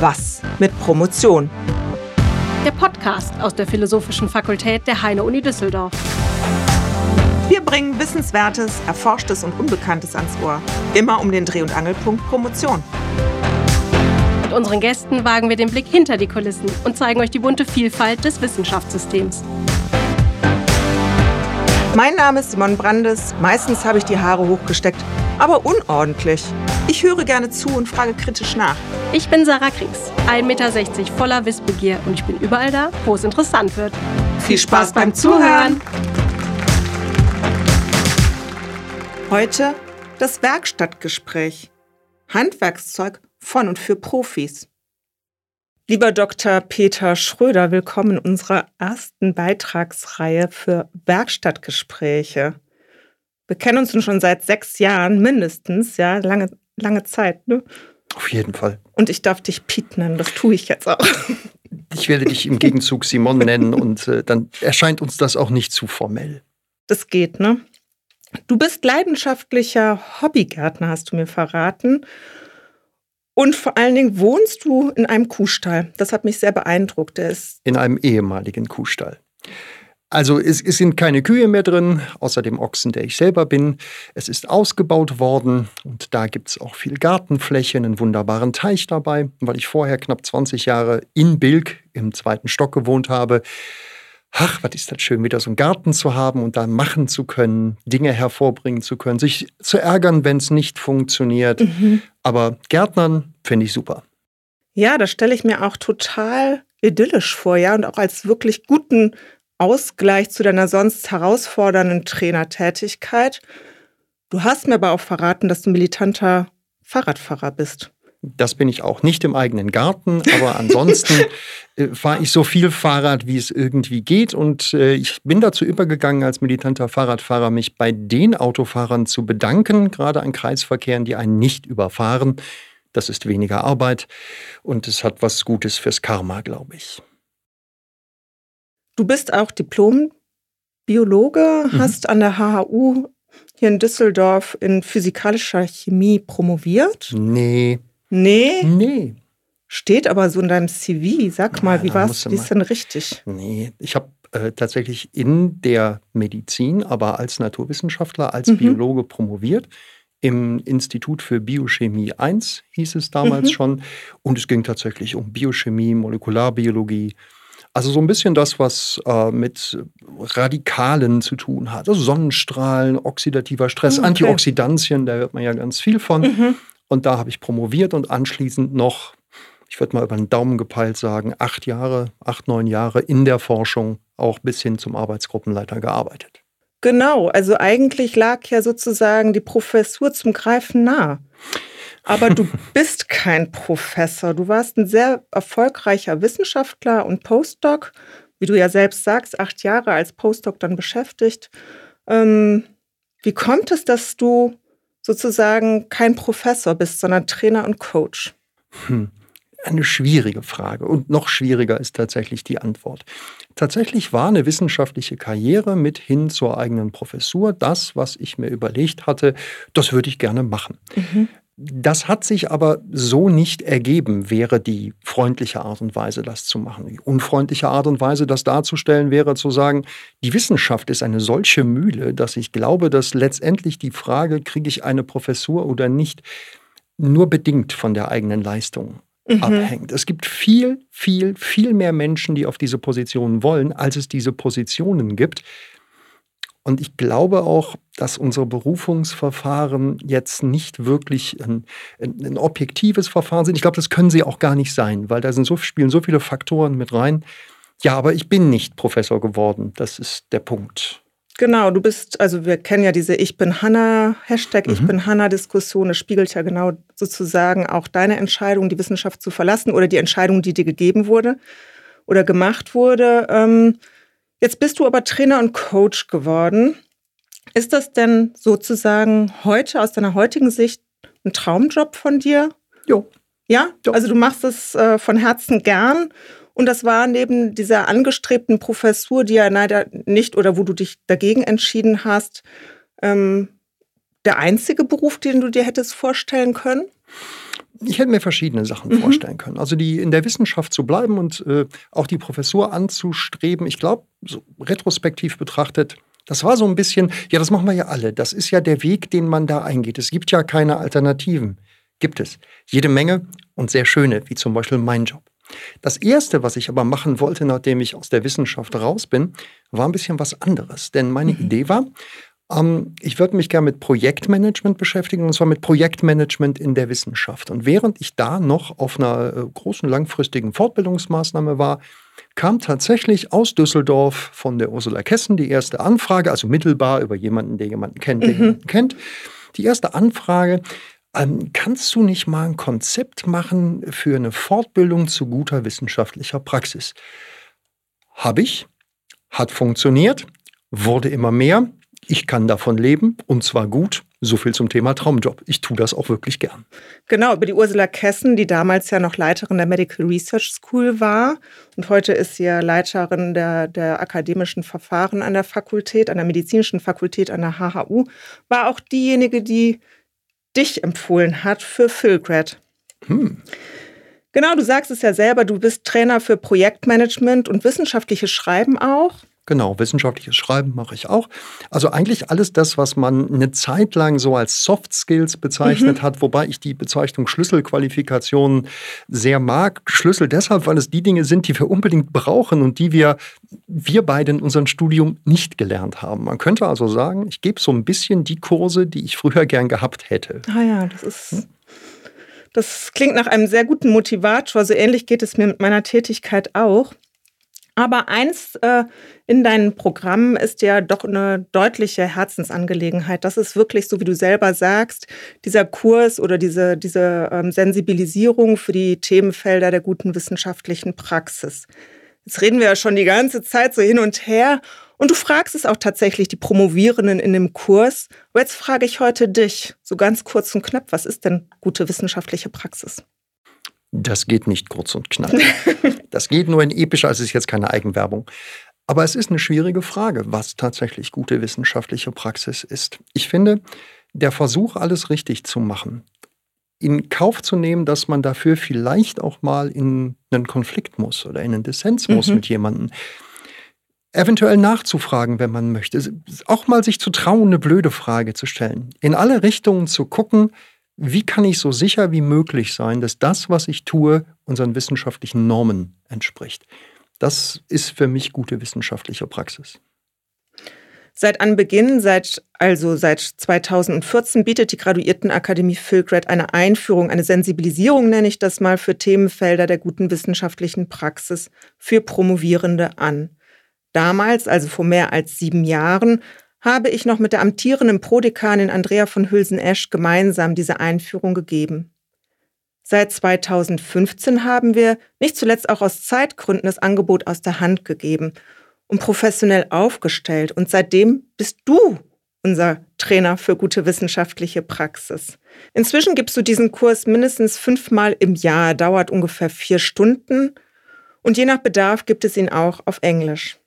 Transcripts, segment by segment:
Was mit Promotion? Der Podcast aus der Philosophischen Fakultät der Heine-Uni Düsseldorf. Wir bringen Wissenswertes, Erforschtes und Unbekanntes ans Ohr. Immer um den Dreh- und Angelpunkt Promotion. Mit unseren Gästen wagen wir den Blick hinter die Kulissen und zeigen euch die bunte Vielfalt des Wissenschaftssystems. Mein Name ist Simon Brandes. Meistens habe ich die Haare hochgesteckt, aber unordentlich. Ich höre gerne zu und frage kritisch nach. Ich bin Sarah Kriegs, 1,60 Meter voller Wissbegier und ich bin überall da, wo es interessant wird. Viel Spaß beim Zuhören! Heute das Werkstattgespräch. Handwerkszeug von und für Profis. Lieber Dr. Peter Schröder, willkommen in unserer ersten Beitragsreihe für Werkstattgespräche. Wir kennen uns nun schon seit sechs Jahren mindestens, ja, lange, lange Zeit, ne? Auf jeden Fall. Und ich darf dich Pete nennen, das tue ich jetzt auch. Ich werde dich im Gegenzug Simon nennen und äh, dann erscheint uns das auch nicht zu formell. Das geht, ne? Du bist leidenschaftlicher Hobbygärtner, hast du mir verraten. Und vor allen Dingen wohnst du in einem Kuhstall. Das hat mich sehr beeindruckt. Der ist In einem ehemaligen Kuhstall. Also es, es sind keine Kühe mehr drin, außer dem Ochsen, der ich selber bin. Es ist ausgebaut worden und da gibt es auch viel Gartenfläche, einen wunderbaren Teich dabei. Weil ich vorher knapp 20 Jahre in Bilk im zweiten Stock gewohnt habe, ach, was ist das schön, wieder so einen Garten zu haben und da machen zu können, Dinge hervorbringen zu können, sich zu ärgern, wenn es nicht funktioniert. Aber Gärtnern finde ich super. Ja, das stelle ich mir auch total idyllisch vor, ja, und auch als wirklich guten Ausgleich zu deiner sonst herausfordernden Trainertätigkeit. Du hast mir aber auch verraten, dass du militanter Fahrradfahrer bist. Das bin ich auch nicht im eigenen Garten, aber ansonsten äh, fahre ich so viel Fahrrad, wie es irgendwie geht. Und äh, ich bin dazu übergegangen, als militanter Fahrradfahrer mich bei den Autofahrern zu bedanken, gerade an Kreisverkehren, die einen nicht überfahren. Das ist weniger Arbeit und es hat was Gutes fürs Karma, glaube ich. Du bist auch Diplom-Biologe, Mhm. hast an der HHU hier in Düsseldorf in physikalischer Chemie promoviert. Nee, Nee, nee. steht aber so in deinem CV. Sag mal, Ja, wie mal- ist denn richtig? Nee, ich habe äh, tatsächlich in der Medizin, aber als Naturwissenschaftler, als Mhm. Biologe promoviert. Im Institut für Biochemie 1 hieß es damals Mhm. schon. Und es ging tatsächlich um Biochemie, Molekularbiologie. Also so ein bisschen das, was äh, mit Radikalen zu tun hat. Also Sonnenstrahlen, oxidativer Stress, okay. Antioxidantien, da hört man ja ganz viel von. Mhm. Und da habe ich promoviert und anschließend noch, ich würde mal über den Daumen gepeilt sagen, acht Jahre, acht, neun Jahre in der Forschung, auch bis hin zum Arbeitsgruppenleiter gearbeitet. Genau, also eigentlich lag ja sozusagen die Professur zum Greifen nah. Aber du bist kein Professor. Du warst ein sehr erfolgreicher Wissenschaftler und Postdoc, wie du ja selbst sagst, acht Jahre als Postdoc dann beschäftigt. Ähm, wie kommt es, dass du sozusagen kein Professor bist, sondern Trainer und Coach? Hm. Eine schwierige Frage und noch schwieriger ist tatsächlich die Antwort. Tatsächlich war eine wissenschaftliche Karriere mit hin zur eigenen Professur das, was ich mir überlegt hatte, das würde ich gerne machen. Das hat sich aber so nicht ergeben, wäre die freundliche Art und Weise, das zu machen. Die unfreundliche Art und Weise, das darzustellen, wäre zu sagen, die Wissenschaft ist eine solche Mühle, dass ich glaube, dass letztendlich die Frage, kriege ich eine Professur oder nicht, nur bedingt von der eigenen Leistung Mhm. abhängt. Es gibt viel, viel, viel mehr Menschen, die auf diese Positionen wollen, als es diese Positionen gibt. Und ich glaube auch, dass unsere Berufungsverfahren jetzt nicht wirklich ein, ein, ein objektives Verfahren sind. Ich glaube, das können sie auch gar nicht sein, weil da sind so, spielen so viele Faktoren mit rein. Ja, aber ich bin nicht Professor geworden. Das ist der Punkt. Genau, du bist, also wir kennen ja diese Ich bin Hanna, Hashtag Ich Mhm. bin Hanna-Diskussion. Das spiegelt ja genau sozusagen auch deine Entscheidung, die Wissenschaft zu verlassen oder die Entscheidung, die dir gegeben wurde oder gemacht wurde. Ähm, jetzt bist du aber Trainer und Coach geworden. Ist das denn sozusagen heute aus deiner heutigen Sicht ein Traumjob von dir? Jo. Ja, Ja. also du machst es äh, von Herzen gern. Und das war neben dieser angestrebten Professur, die ja leider nicht oder wo du dich dagegen entschieden hast, ähm, der einzige Beruf, den du dir hättest vorstellen können? Ich hätte mir verschiedene Sachen mhm. vorstellen können. Also die in der Wissenschaft zu bleiben und äh, auch die Professur anzustreben. Ich glaube, so retrospektiv betrachtet, das war so ein bisschen, ja, das machen wir ja alle. Das ist ja der Weg, den man da eingeht. Es gibt ja keine Alternativen. Gibt es. Jede Menge und sehr schöne, wie zum Beispiel mein Job. Das Erste, was ich aber machen wollte, nachdem ich aus der Wissenschaft raus bin, war ein bisschen was anderes. Denn meine mhm. Idee war, ich würde mich gerne mit Projektmanagement beschäftigen, und zwar mit Projektmanagement in der Wissenschaft. Und während ich da noch auf einer äh, großen langfristigen Fortbildungsmaßnahme war, kam tatsächlich aus Düsseldorf von der Ursula Kessen die erste Anfrage, also mittelbar über jemanden, der jemanden kennt, der mhm. jemanden kennt. Die erste Anfrage, ähm, kannst du nicht mal ein Konzept machen für eine Fortbildung zu guter wissenschaftlicher Praxis? Habe ich, hat funktioniert, wurde immer mehr. Ich kann davon leben und zwar gut. So viel zum Thema Traumjob. Ich tue das auch wirklich gern. Genau, über die Ursula Kessen, die damals ja noch Leiterin der Medical Research School war und heute ist sie ja Leiterin der, der akademischen Verfahren an der Fakultät, an der medizinischen Fakultät an der HHU, war auch diejenige, die dich empfohlen hat für Philgrad. Hm. Genau, du sagst es ja selber, du bist Trainer für Projektmanagement und wissenschaftliches Schreiben auch. Genau, wissenschaftliches Schreiben mache ich auch. Also eigentlich alles das, was man eine Zeit lang so als Soft Skills bezeichnet mhm. hat, wobei ich die Bezeichnung Schlüsselqualifikationen sehr mag. Schlüssel deshalb, weil es die Dinge sind, die wir unbedingt brauchen und die wir, wir beide in unserem Studium nicht gelernt haben. Man könnte also sagen, ich gebe so ein bisschen die Kurse, die ich früher gern gehabt hätte. Ah ja, das ist. Hm? Das klingt nach einem sehr guten Motivator. So ähnlich geht es mir mit meiner Tätigkeit auch. Aber eins äh, in deinen Programmen ist ja doch eine deutliche Herzensangelegenheit. Das ist wirklich, so wie du selber sagst, dieser Kurs oder diese, diese ähm, Sensibilisierung für die Themenfelder der guten wissenschaftlichen Praxis. Jetzt reden wir ja schon die ganze Zeit so hin und her. Und du fragst es auch tatsächlich die Promovierenden in dem Kurs. Aber jetzt frage ich heute dich, so ganz kurz und knapp, was ist denn gute wissenschaftliche Praxis? Das geht nicht kurz und knapp. Das geht nur in epischer, also es ist jetzt keine Eigenwerbung. Aber es ist eine schwierige Frage, was tatsächlich gute wissenschaftliche Praxis ist. Ich finde, der Versuch, alles richtig zu machen, in Kauf zu nehmen, dass man dafür vielleicht auch mal in einen Konflikt muss oder in einen Dissens muss mhm. mit jemandem, eventuell nachzufragen, wenn man möchte, auch mal sich zu trauen, eine blöde Frage zu stellen, in alle Richtungen zu gucken, wie kann ich so sicher wie möglich sein, dass das, was ich tue, unseren wissenschaftlichen Normen entspricht. Das ist für mich gute wissenschaftliche Praxis. Seit Anbeginn, seit, also seit 2014, bietet die Graduiertenakademie Philgrad eine Einführung, eine Sensibilisierung, nenne ich das mal, für Themenfelder der guten wissenschaftlichen Praxis für Promovierende an. Damals, also vor mehr als sieben Jahren, habe ich noch mit der amtierenden Prodekanin Andrea von Hülsen-Esch gemeinsam diese Einführung gegeben. Seit 2015 haben wir, nicht zuletzt auch aus Zeitgründen, das Angebot aus der Hand gegeben und professionell aufgestellt. Und seitdem bist du unser Trainer für gute wissenschaftliche Praxis. Inzwischen gibst du diesen Kurs mindestens fünfmal im Jahr, dauert ungefähr vier Stunden und je nach Bedarf gibt es ihn auch auf Englisch.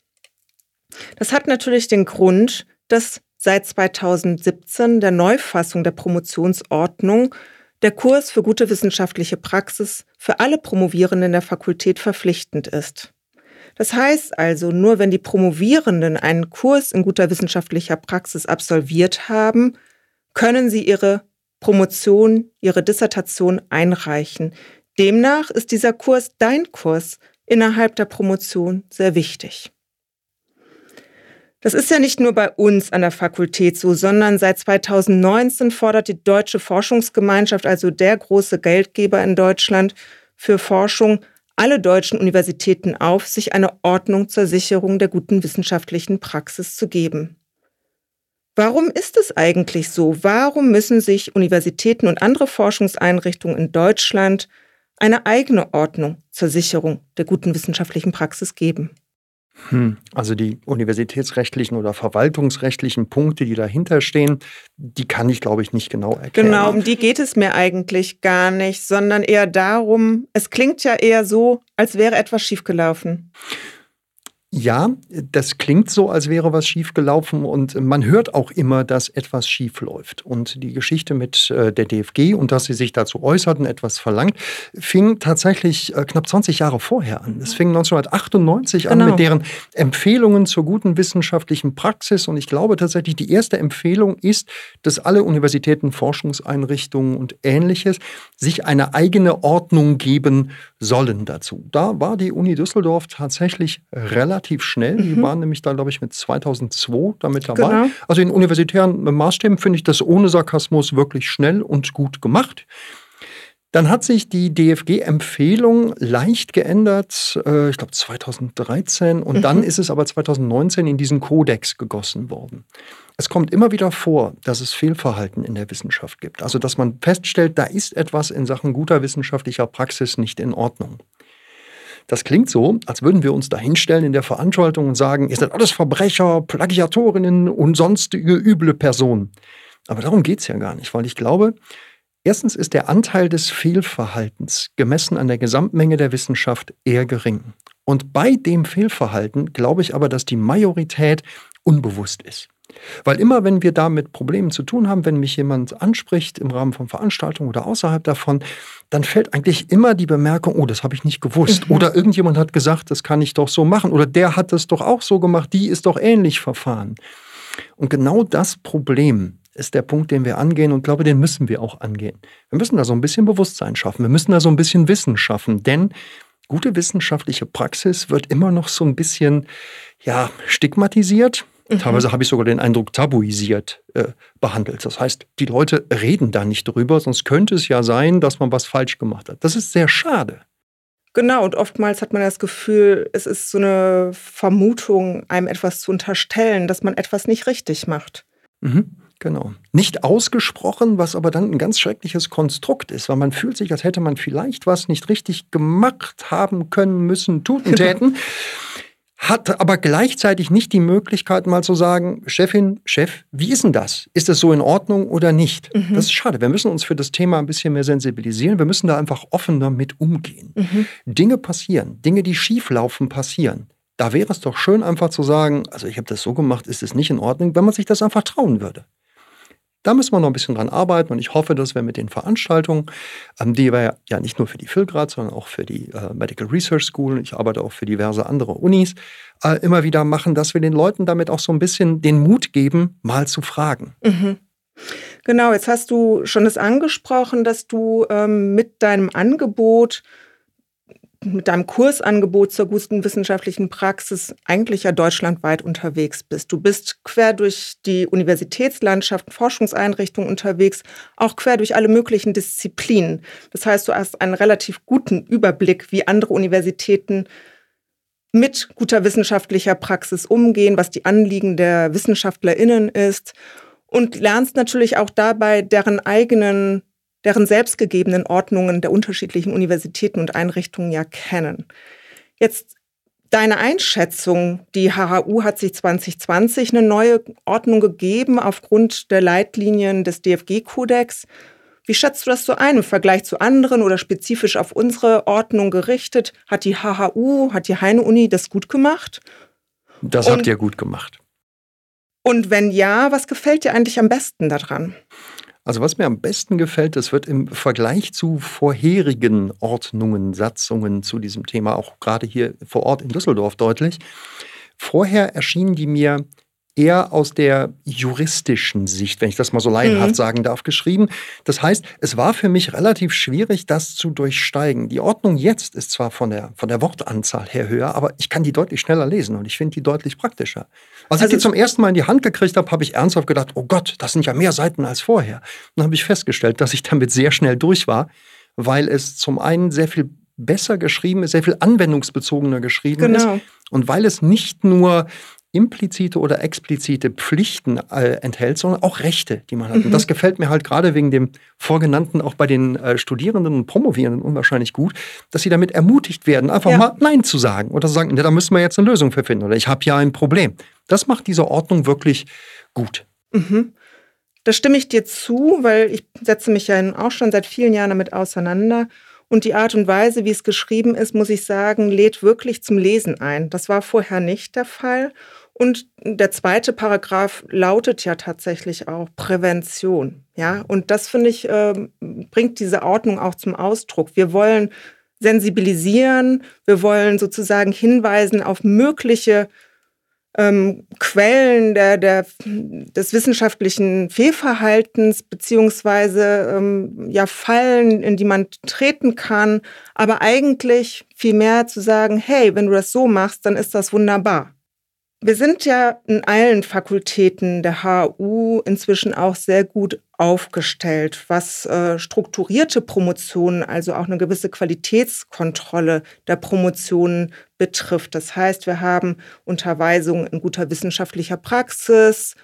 Das hat natürlich den Grund, dass seit 2017 der Neufassung der Promotionsordnung der Kurs für gute wissenschaftliche Praxis für alle Promovierenden der Fakultät verpflichtend ist. Das heißt also, nur wenn die Promovierenden einen Kurs in guter wissenschaftlicher Praxis absolviert haben, können sie ihre Promotion, ihre Dissertation einreichen. Demnach ist dieser Kurs dein Kurs innerhalb der Promotion sehr wichtig. Das ist ja nicht nur bei uns an der Fakultät so, sondern seit 2019 fordert die Deutsche Forschungsgemeinschaft, also der große Geldgeber in Deutschland für Forschung, alle deutschen Universitäten auf, sich eine Ordnung zur Sicherung der guten wissenschaftlichen Praxis zu geben. Warum ist es eigentlich so? Warum müssen sich Universitäten und andere Forschungseinrichtungen in Deutschland eine eigene Ordnung zur Sicherung der guten wissenschaftlichen Praxis geben? Hm, also die universitätsrechtlichen oder verwaltungsrechtlichen Punkte, die dahinter stehen, die kann ich, glaube ich, nicht genau erkennen. Genau, um die geht es mir eigentlich gar nicht, sondern eher darum, es klingt ja eher so, als wäre etwas schiefgelaufen. Ja, das klingt so, als wäre was schiefgelaufen und man hört auch immer, dass etwas schief läuft. Und die Geschichte mit äh, der DFG und dass sie sich dazu äußerten, etwas verlangt, fing tatsächlich äh, knapp 20 Jahre vorher an. Es fing 1998 genau. an mit deren Empfehlungen zur guten wissenschaftlichen Praxis. Und ich glaube tatsächlich, die erste Empfehlung ist, dass alle Universitäten, Forschungseinrichtungen und ähnliches sich eine eigene Ordnung geben sollen dazu. Da war die Uni Düsseldorf tatsächlich relativ relativ schnell. Mhm. Die waren nämlich da, glaube ich, mit 2002 damit dabei. Genau. Also in universitären Maßstäben finde ich das ohne Sarkasmus wirklich schnell und gut gemacht. Dann hat sich die DFG-Empfehlung leicht geändert, äh, ich glaube 2013, und mhm. dann ist es aber 2019 in diesen Kodex gegossen worden. Es kommt immer wieder vor, dass es Fehlverhalten in der Wissenschaft gibt. Also dass man feststellt, da ist etwas in Sachen guter wissenschaftlicher Praxis nicht in Ordnung. Das klingt so, als würden wir uns da hinstellen in der Veranstaltung und sagen, ihr seid alles Verbrecher, Plagiatorinnen und sonstige üble Personen. Aber darum geht es ja gar nicht, weil ich glaube, erstens ist der Anteil des Fehlverhaltens gemessen an der Gesamtmenge der Wissenschaft eher gering. Und bei dem Fehlverhalten glaube ich aber, dass die Majorität unbewusst ist. Weil immer, wenn wir da mit Problemen zu tun haben, wenn mich jemand anspricht im Rahmen von Veranstaltungen oder außerhalb davon, dann fällt eigentlich immer die Bemerkung, oh, das habe ich nicht gewusst. Mhm. Oder irgendjemand hat gesagt, das kann ich doch so machen. Oder der hat das doch auch so gemacht, die ist doch ähnlich verfahren. Und genau das Problem ist der Punkt, den wir angehen und glaube, den müssen wir auch angehen. Wir müssen da so ein bisschen Bewusstsein schaffen. Wir müssen da so ein bisschen Wissen schaffen, denn gute wissenschaftliche Praxis wird immer noch so ein bisschen ja, stigmatisiert Mhm. Teilweise habe ich sogar den Eindruck, tabuisiert äh, behandelt. Das heißt, die Leute reden da nicht drüber, sonst könnte es ja sein, dass man was falsch gemacht hat. Das ist sehr schade. Genau, und oftmals hat man das Gefühl, es ist so eine Vermutung, einem etwas zu unterstellen, dass man etwas nicht richtig macht. Mhm, genau. Nicht ausgesprochen, was aber dann ein ganz schreckliches Konstrukt ist, weil man fühlt sich, als hätte man vielleicht was nicht richtig gemacht haben können, müssen, tun, täten hat aber gleichzeitig nicht die Möglichkeit, mal zu sagen, Chefin, Chef, wie ist denn das? Ist das so in Ordnung oder nicht? Mhm. Das ist schade. Wir müssen uns für das Thema ein bisschen mehr sensibilisieren. Wir müssen da einfach offener mit umgehen. Mhm. Dinge passieren, Dinge, die schieflaufen, passieren. Da wäre es doch schön, einfach zu sagen, also ich habe das so gemacht, ist es nicht in Ordnung, wenn man sich das einfach trauen würde. Da müssen wir noch ein bisschen dran arbeiten und ich hoffe, dass wir mit den Veranstaltungen, ähm, die wir ja nicht nur für die Philgrad, sondern auch für die äh, Medical Research School, ich arbeite auch für diverse andere Unis, äh, immer wieder machen, dass wir den Leuten damit auch so ein bisschen den Mut geben, mal zu fragen. Mhm. Genau, jetzt hast du schon das angesprochen, dass du ähm, mit deinem Angebot mit deinem Kursangebot zur guten wissenschaftlichen Praxis eigentlich ja deutschlandweit unterwegs bist. Du bist quer durch die Universitätslandschaft, Forschungseinrichtungen unterwegs, auch quer durch alle möglichen Disziplinen. Das heißt, du hast einen relativ guten Überblick, wie andere Universitäten mit guter wissenschaftlicher Praxis umgehen, was die Anliegen der WissenschaftlerInnen ist und lernst natürlich auch dabei deren eigenen deren selbstgegebenen Ordnungen der unterschiedlichen Universitäten und Einrichtungen ja kennen. Jetzt deine Einschätzung, die HHU hat sich 2020 eine neue Ordnung gegeben aufgrund der Leitlinien des DFG-Kodex. Wie schätzt du das so ein im Vergleich zu anderen oder spezifisch auf unsere Ordnung gerichtet? Hat die HHU, hat die Heine-Uni das gut gemacht? Das und, habt ihr gut gemacht. Und wenn ja, was gefällt dir eigentlich am besten daran? Also was mir am besten gefällt, das wird im Vergleich zu vorherigen Ordnungen, Satzungen zu diesem Thema, auch gerade hier vor Ort in Düsseldorf deutlich. Vorher erschienen die mir eher aus der juristischen Sicht, wenn ich das mal so laienhaft mhm. sagen darf, geschrieben. Das heißt, es war für mich relativ schwierig, das zu durchsteigen. Die Ordnung jetzt ist zwar von der, von der Wortanzahl her höher, aber ich kann die deutlich schneller lesen und ich finde die deutlich praktischer. Als also ich die zum ersten Mal in die Hand gekriegt habe, habe ich ernsthaft gedacht, oh Gott, das sind ja mehr Seiten als vorher. Dann habe ich festgestellt, dass ich damit sehr schnell durch war, weil es zum einen sehr viel besser geschrieben ist, sehr viel anwendungsbezogener geschrieben genau. ist. Und weil es nicht nur implizite oder explizite Pflichten äh, enthält, sondern auch Rechte, die man hat. Mhm. Und das gefällt mir halt gerade wegen dem Vorgenannten auch bei den äh, Studierenden und Promovierenden unwahrscheinlich gut, dass sie damit ermutigt werden, einfach ja. mal Nein zu sagen oder zu sagen, ne, da müssen wir jetzt eine Lösung für finden oder ich habe ja ein Problem. Das macht diese Ordnung wirklich gut. Mhm. Da stimme ich dir zu, weil ich setze mich ja auch schon seit vielen Jahren damit auseinander. Und die Art und Weise, wie es geschrieben ist, muss ich sagen, lädt wirklich zum Lesen ein. Das war vorher nicht der Fall. Und der zweite Paragraph lautet ja tatsächlich auch Prävention. Ja, und das finde ich, äh, bringt diese Ordnung auch zum Ausdruck. Wir wollen sensibilisieren, wir wollen sozusagen hinweisen auf mögliche ähm, Quellen der, der, des wissenschaftlichen Fehlverhaltens beziehungsweise ähm, ja Fallen, in die man treten kann, aber eigentlich viel mehr zu sagen, hey, wenn du das so machst, dann ist das wunderbar. Wir sind ja in allen Fakultäten der HU inzwischen auch sehr gut aufgestellt, was äh, strukturierte Promotionen, also auch eine gewisse Qualitätskontrolle der Promotionen betrifft. Das heißt, wir haben Unterweisungen in guter wissenschaftlicher Praxis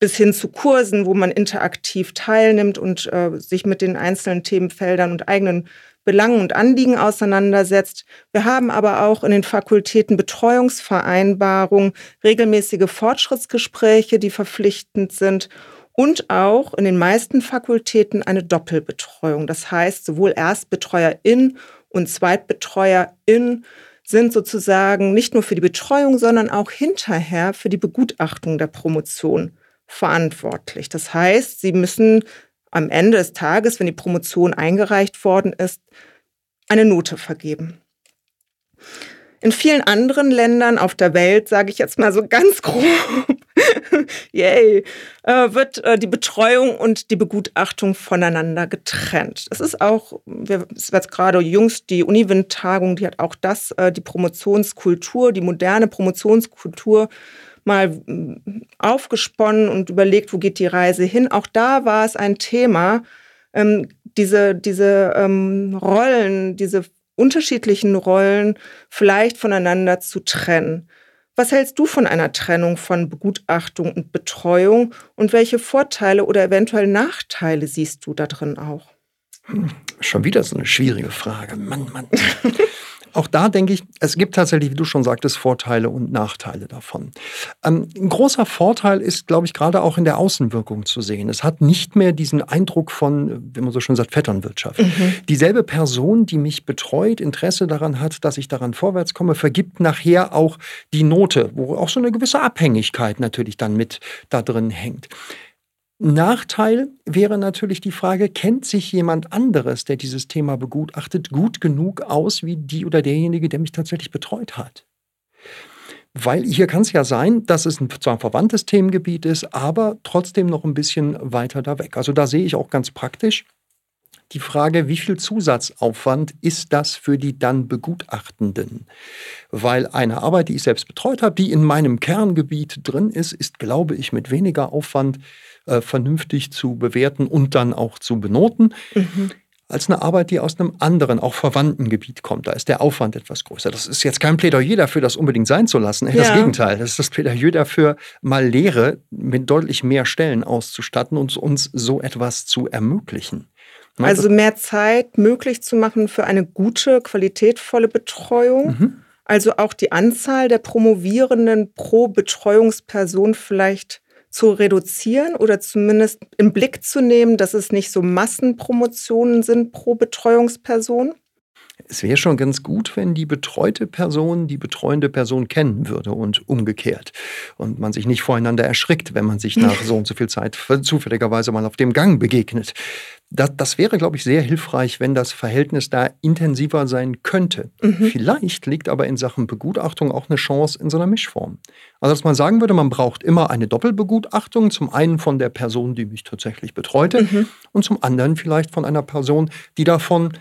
bis hin zu Kursen, wo man interaktiv teilnimmt und äh, sich mit den einzelnen Themenfeldern und eigenen Belangen und Anliegen auseinandersetzt. Wir haben aber auch in den Fakultäten Betreuungsvereinbarungen, regelmäßige Fortschrittsgespräche, die verpflichtend sind und auch in den meisten Fakultäten eine Doppelbetreuung. Das heißt, sowohl Erstbetreuerin und Zweitbetreuerin sind sozusagen nicht nur für die Betreuung, sondern auch hinterher für die Begutachtung der Promotion verantwortlich. Das heißt, sie müssen am Ende des Tages, wenn die Promotion eingereicht worden ist, eine Note vergeben. In vielen anderen Ländern auf der Welt, sage ich jetzt mal so ganz grob, yay, äh, wird äh, die Betreuung und die Begutachtung voneinander getrennt. Es ist auch, es wird gerade jüngst die Uniwind-Tagung, die hat auch das, äh, die Promotionskultur, die moderne Promotionskultur mal mm, aufgesponnen und überlegt, wo geht die Reise hin. Auch da war es ein Thema, ähm, diese, diese ähm, Rollen, diese unterschiedlichen Rollen vielleicht voneinander zu trennen. Was hältst du von einer Trennung von Begutachtung und Betreuung und welche Vorteile oder eventuell Nachteile siehst du da drin auch? Hm, schon wieder so eine schwierige Frage. Mann, Mann. Auch da denke ich, es gibt tatsächlich, wie du schon sagtest, Vorteile und Nachteile davon. Ähm, ein großer Vorteil ist, glaube ich, gerade auch in der Außenwirkung zu sehen. Es hat nicht mehr diesen Eindruck von, wie man so schön sagt, Vetternwirtschaft. Mhm. Dieselbe Person, die mich betreut, Interesse daran hat, dass ich daran vorwärts komme, vergibt nachher auch die Note, wo auch so eine gewisse Abhängigkeit natürlich dann mit da drin hängt. Nachteil wäre natürlich die Frage, kennt sich jemand anderes, der dieses Thema begutachtet, gut genug aus wie die oder derjenige, der mich tatsächlich betreut hat? Weil hier kann es ja sein, dass es ein zwar ein verwandtes Themengebiet ist, aber trotzdem noch ein bisschen weiter da weg. Also da sehe ich auch ganz praktisch die Frage, wie viel Zusatzaufwand ist das für die dann Begutachtenden? Weil eine Arbeit, die ich selbst betreut habe, die in meinem Kerngebiet drin ist, ist, glaube ich, mit weniger Aufwand äh, vernünftig zu bewerten und dann auch zu benoten. Mhm als eine Arbeit, die aus einem anderen, auch verwandten Gebiet kommt. Da ist der Aufwand etwas größer. Das ist jetzt kein Plädoyer dafür, das unbedingt sein zu lassen. Ja. Das Gegenteil. Das ist das Plädoyer dafür, mal Lehre mit deutlich mehr Stellen auszustatten und uns so etwas zu ermöglichen. Also mehr Zeit möglich zu machen für eine gute, qualitätvolle Betreuung. Mhm. Also auch die Anzahl der Promovierenden pro Betreuungsperson vielleicht zu reduzieren oder zumindest im Blick zu nehmen, dass es nicht so Massenpromotionen sind pro Betreuungsperson? Es wäre schon ganz gut, wenn die betreute Person die betreuende Person kennen würde und umgekehrt. Und man sich nicht voreinander erschrickt, wenn man sich nach so und so viel Zeit zufälligerweise mal auf dem Gang begegnet. Das, das wäre, glaube ich, sehr hilfreich, wenn das Verhältnis da intensiver sein könnte. Mhm. Vielleicht liegt aber in Sachen Begutachtung auch eine Chance in so einer Mischform. Also, dass man sagen würde, man braucht immer eine Doppelbegutachtung, zum einen von der Person, die mich tatsächlich betreute, mhm. und zum anderen vielleicht von einer Person, die davon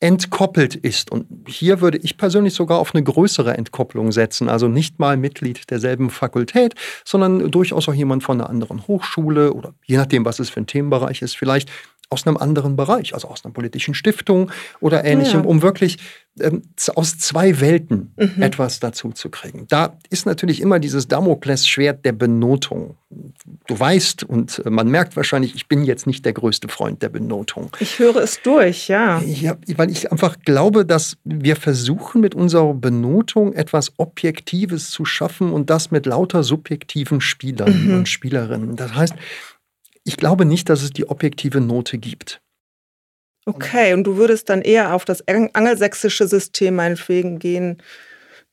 entkoppelt ist. Und hier würde ich persönlich sogar auf eine größere Entkopplung setzen. Also nicht mal Mitglied derselben Fakultät, sondern durchaus auch jemand von einer anderen Hochschule oder je nachdem, was es für ein Themenbereich ist, vielleicht aus einem anderen Bereich, also aus einer politischen Stiftung oder ähnlichem, ja. um wirklich ähm, aus zwei Welten mhm. etwas dazu zu kriegen. Da ist natürlich immer dieses Damoklesschwert der Benotung. Du weißt und äh, man merkt wahrscheinlich, ich bin jetzt nicht der größte Freund der Benotung. Ich höre es durch, ja. Ja, weil ich einfach glaube, dass wir versuchen mit unserer Benotung etwas Objektives zu schaffen und das mit lauter subjektiven Spielern mhm. und Spielerinnen. Das heißt, ich glaube nicht, dass es die objektive Note gibt. Okay, und du würdest dann eher auf das angelsächsische System meinetwegen gehen,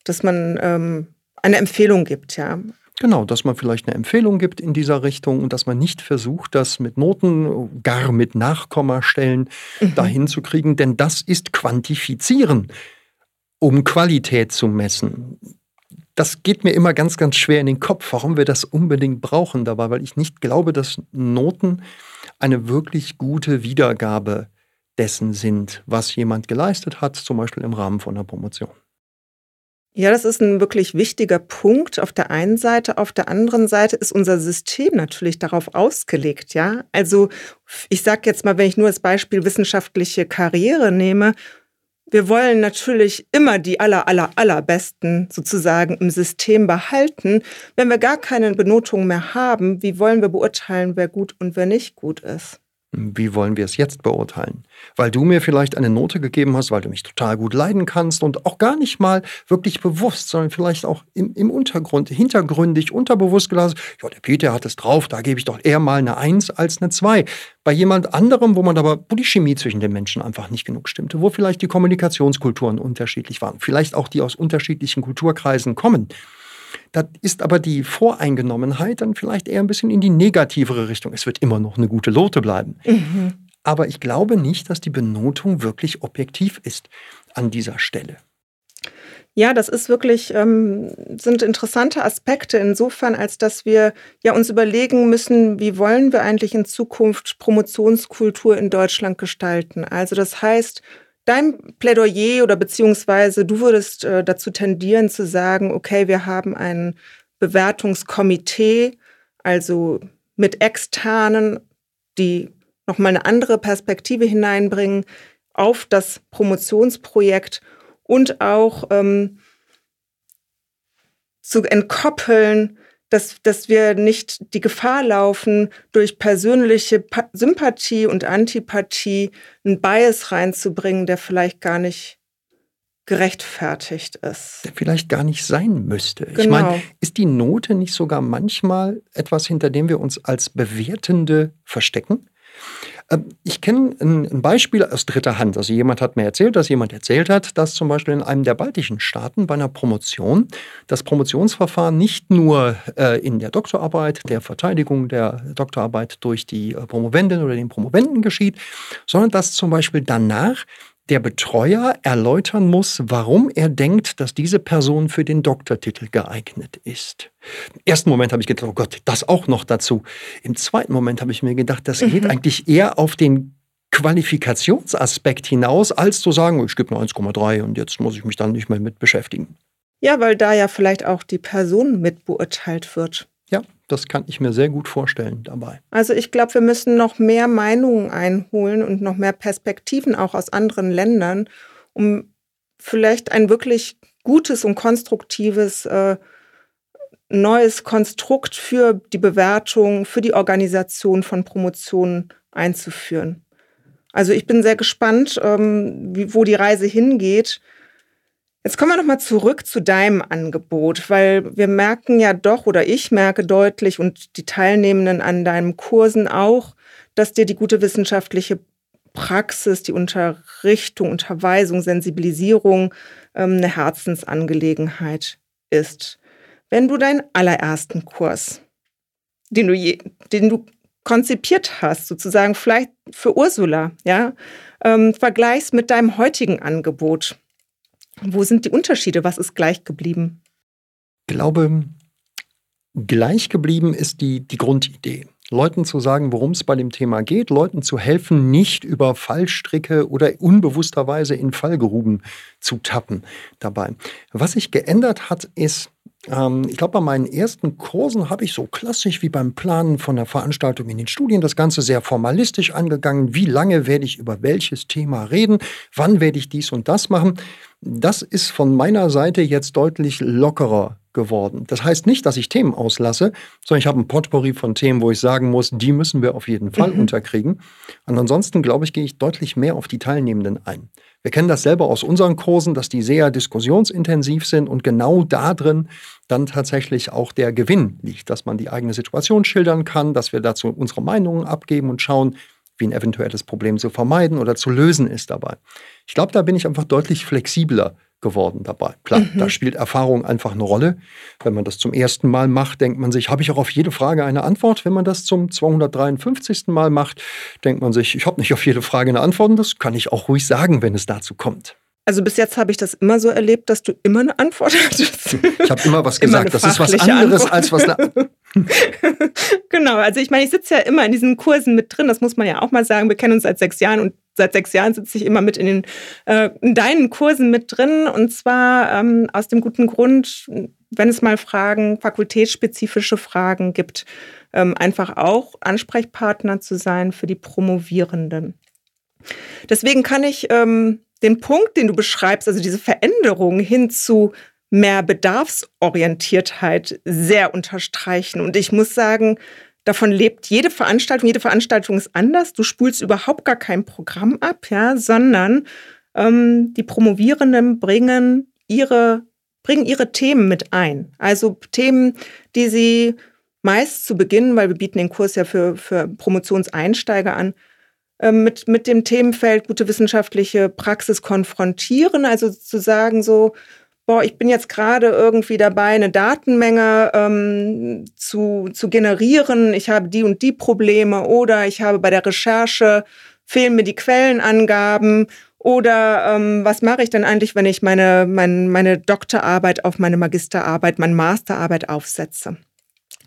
dass man ähm, eine Empfehlung gibt, ja. Genau, dass man vielleicht eine Empfehlung gibt in dieser Richtung und dass man nicht versucht, das mit Noten, gar mit Nachkommastellen mhm. dahin zu kriegen, denn das ist Quantifizieren, um Qualität zu messen. Das geht mir immer ganz, ganz schwer in den Kopf, warum wir das unbedingt brauchen dabei, weil ich nicht glaube, dass Noten eine wirklich gute Wiedergabe dessen sind, was jemand geleistet hat, zum Beispiel im Rahmen von einer Promotion. Ja, das ist ein wirklich wichtiger Punkt auf der einen Seite. Auf der anderen Seite ist unser System natürlich darauf ausgelegt, ja. Also ich sage jetzt mal, wenn ich nur als Beispiel wissenschaftliche Karriere nehme, wir wollen natürlich immer die aller, aller, allerbesten sozusagen im System behalten. Wenn wir gar keine Benotung mehr haben, wie wollen wir beurteilen, wer gut und wer nicht gut ist? Wie wollen wir es jetzt beurteilen? Weil du mir vielleicht eine Note gegeben hast, weil du mich total gut leiden kannst und auch gar nicht mal wirklich bewusst, sondern vielleicht auch im, im Untergrund, hintergründig, unterbewusst gelassen, ja, der Peter hat es drauf, da gebe ich doch eher mal eine Eins als eine Zwei. Bei jemand anderem, wo man aber, wo die Chemie zwischen den Menschen einfach nicht genug stimmte, wo vielleicht die Kommunikationskulturen unterschiedlich waren, vielleicht auch die aus unterschiedlichen Kulturkreisen kommen da ist aber die Voreingenommenheit dann vielleicht eher ein bisschen in die negativere Richtung. Es wird immer noch eine gute Lote bleiben. Mhm. Aber ich glaube nicht, dass die Benotung wirklich objektiv ist an dieser Stelle. Ja, das ist wirklich, ähm, sind interessante Aspekte insofern, als dass wir ja uns überlegen müssen, wie wollen wir eigentlich in Zukunft Promotionskultur in Deutschland gestalten. Also das heißt, dein Plädoyer oder beziehungsweise du würdest äh, dazu tendieren zu sagen, okay, wir haben ein Bewertungskomitee, also mit externen, die nochmal eine andere Perspektive hineinbringen auf das Promotionsprojekt und auch ähm, zu entkoppeln dass, dass wir nicht die Gefahr laufen, durch persönliche pa Sympathie und Antipathie einen Bias reinzubringen, der vielleicht gar nicht gerechtfertigt ist. Der vielleicht gar nicht sein müsste. Genau. Ich meine, ist die Note nicht sogar manchmal etwas, hinter dem wir uns als Bewertende verstecken? Ähm, ich kenne ein Beispiel aus dritter Hand. Also jemand hat mir erzählt, dass jemand erzählt hat, dass zum Beispiel in einem der baltischen Staaten bei einer Promotion das Promotionsverfahren nicht nur äh, in der Doktorarbeit, der Verteidigung der Doktorarbeit durch die äh, Promovendin oder den Promovenden geschieht, sondern dass zum Beispiel danach der Betreuer erläutern muss, warum er denkt, dass diese Person für den Doktortitel geeignet ist. Im ersten Moment habe ich gedacht, oh Gott, das auch noch dazu. Im zweiten Moment habe ich mir gedacht, das geht mhm. eigentlich eher auf den Qualifikationsaspekt hinaus, als zu sagen, ich gebe nur 1,3 und jetzt muss ich mich dann nicht mehr mit beschäftigen. Ja, weil da ja vielleicht auch die Person mit beurteilt wird. Das kann ich mir sehr gut vorstellen dabei. Also ich glaube, wir müssen noch mehr Meinungen einholen und noch mehr Perspektiven auch aus anderen Ländern, um vielleicht ein wirklich gutes und konstruktives äh, neues Konstrukt für die Bewertung, für die Organisation von Promotionen einzuführen. Also ich bin sehr gespannt, ähm, wie, wo die Reise hingeht. Jetzt kommen wir nochmal zurück zu deinem Angebot, weil wir merken ja doch, oder ich merke deutlich und die Teilnehmenden an deinen Kursen auch, dass dir die gute wissenschaftliche Praxis, die Unterrichtung, Unterweisung, Sensibilisierung ähm, eine Herzensangelegenheit ist. Wenn du deinen allerersten Kurs, den du, je, den du konzipiert hast, sozusagen vielleicht für Ursula, ja, ähm, vergleichst mit deinem heutigen Angebot, wo sind die Unterschiede? Was ist gleich geblieben? Ich glaube, gleich geblieben ist die, die Grundidee. Leuten zu sagen, worum es bei dem Thema geht, Leuten zu helfen, nicht über Fallstricke oder unbewussterweise in Fallgruben zu tappen dabei. Was sich geändert hat, ist, ähm, ich glaube, bei meinen ersten Kursen habe ich so klassisch wie beim Planen von der Veranstaltung in den Studien das Ganze sehr formalistisch angegangen. Wie lange werde ich über welches Thema reden? Wann werde ich dies und das machen? Das ist von meiner Seite jetzt deutlich lockerer geworden. Das heißt nicht, dass ich Themen auslasse, sondern ich habe ein Potpourri von Themen, wo ich sagen muss, die müssen wir auf jeden Fall mhm. unterkriegen. Und ansonsten, glaube ich, gehe ich deutlich mehr auf die Teilnehmenden ein. Wir kennen das selber aus unseren Kursen, dass die sehr diskussionsintensiv sind und genau da drin dann tatsächlich auch der Gewinn liegt, dass man die eigene Situation schildern kann, dass wir dazu unsere Meinungen abgeben und schauen, wie ein eventuelles Problem zu vermeiden oder zu lösen ist dabei. Ich glaube, da bin ich einfach deutlich flexibler geworden dabei. Klar, mhm. da spielt Erfahrung einfach eine Rolle. Wenn man das zum ersten Mal macht, denkt man sich, habe ich auch auf jede Frage eine Antwort? Wenn man das zum 253. Mal macht, denkt man sich, ich habe nicht auf jede Frage eine Antwort. Und das kann ich auch ruhig sagen, wenn es dazu kommt. Also bis jetzt habe ich das immer so erlebt, dass du immer eine Antwort hattest. Ich habe immer was gesagt. Immer das ist was anderes Antwort. als was. genau, also ich meine, ich sitze ja immer in diesen Kursen mit drin. Das muss man ja auch mal sagen. Wir kennen uns seit sechs Jahren und seit sechs Jahren sitze ich immer mit in, den, äh, in deinen Kursen mit drin. Und zwar ähm, aus dem guten Grund, wenn es mal Fragen, fakultätsspezifische Fragen gibt, ähm, einfach auch Ansprechpartner zu sein für die Promovierenden. Deswegen kann ich ähm, den Punkt, den du beschreibst, also diese Veränderung hin zu mehr Bedarfsorientiertheit sehr unterstreichen. Und ich muss sagen, davon lebt jede Veranstaltung. Jede Veranstaltung ist anders. Du spulst überhaupt gar kein Programm ab, ja, sondern ähm, die Promovierenden bringen ihre, bringen ihre Themen mit ein. Also Themen, die sie meist zu Beginn, weil wir bieten den Kurs ja für, für Promotionseinsteiger an, ähm, mit, mit dem Themenfeld gute wissenschaftliche Praxis konfrontieren. Also zu sagen so, boah, ich bin jetzt gerade irgendwie dabei, eine Datenmenge ähm, zu, zu generieren. Ich habe die und die Probleme oder ich habe bei der Recherche fehlen mir die Quellenangaben oder ähm, was mache ich denn eigentlich, wenn ich meine, meine, meine Doktorarbeit auf meine Magisterarbeit, meine Masterarbeit aufsetze?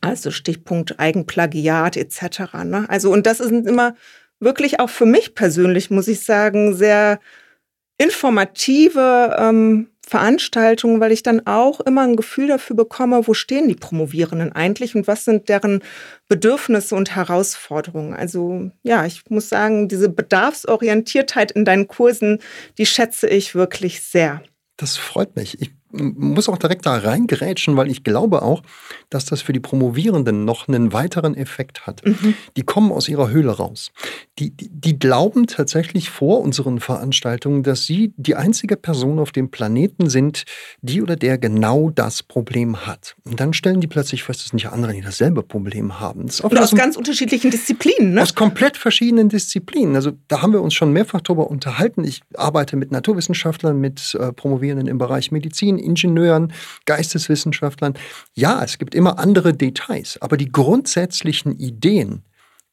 Also Stichpunkt Eigenplagiat etc. Ne? Also und das sind immer wirklich auch für mich persönlich, muss ich sagen, sehr informative ähm, Veranstaltungen, weil ich dann auch immer ein Gefühl dafür bekomme, wo stehen die Promovierenden eigentlich und was sind deren Bedürfnisse und Herausforderungen. Also ja, ich muss sagen, diese Bedarfsorientiertheit in deinen Kursen, die schätze ich wirklich sehr. Das freut mich. Ich muss auch direkt da reingerätschen, weil ich glaube auch, dass das für die Promovierenden noch einen weiteren Effekt hat. Mhm. Die kommen aus ihrer Höhle raus. Die, die, die, glauben tatsächlich vor unseren Veranstaltungen, dass sie die einzige Person auf dem Planeten sind, die oder der genau das Problem hat. Und dann stellen die plötzlich fest, dass nicht andere, die dasselbe Problem haben. Das Und aus so ganz unterschiedlichen Disziplinen, ne? Aus komplett verschiedenen Disziplinen. Also da haben wir uns schon mehrfach darüber unterhalten. Ich arbeite mit Naturwissenschaftlern, mit äh, Promovierenden im Bereich Medizin, Ingenieuren, Geisteswissenschaftlern. Ja, es gibt immer andere Details, aber die grundsätzlichen Ideen,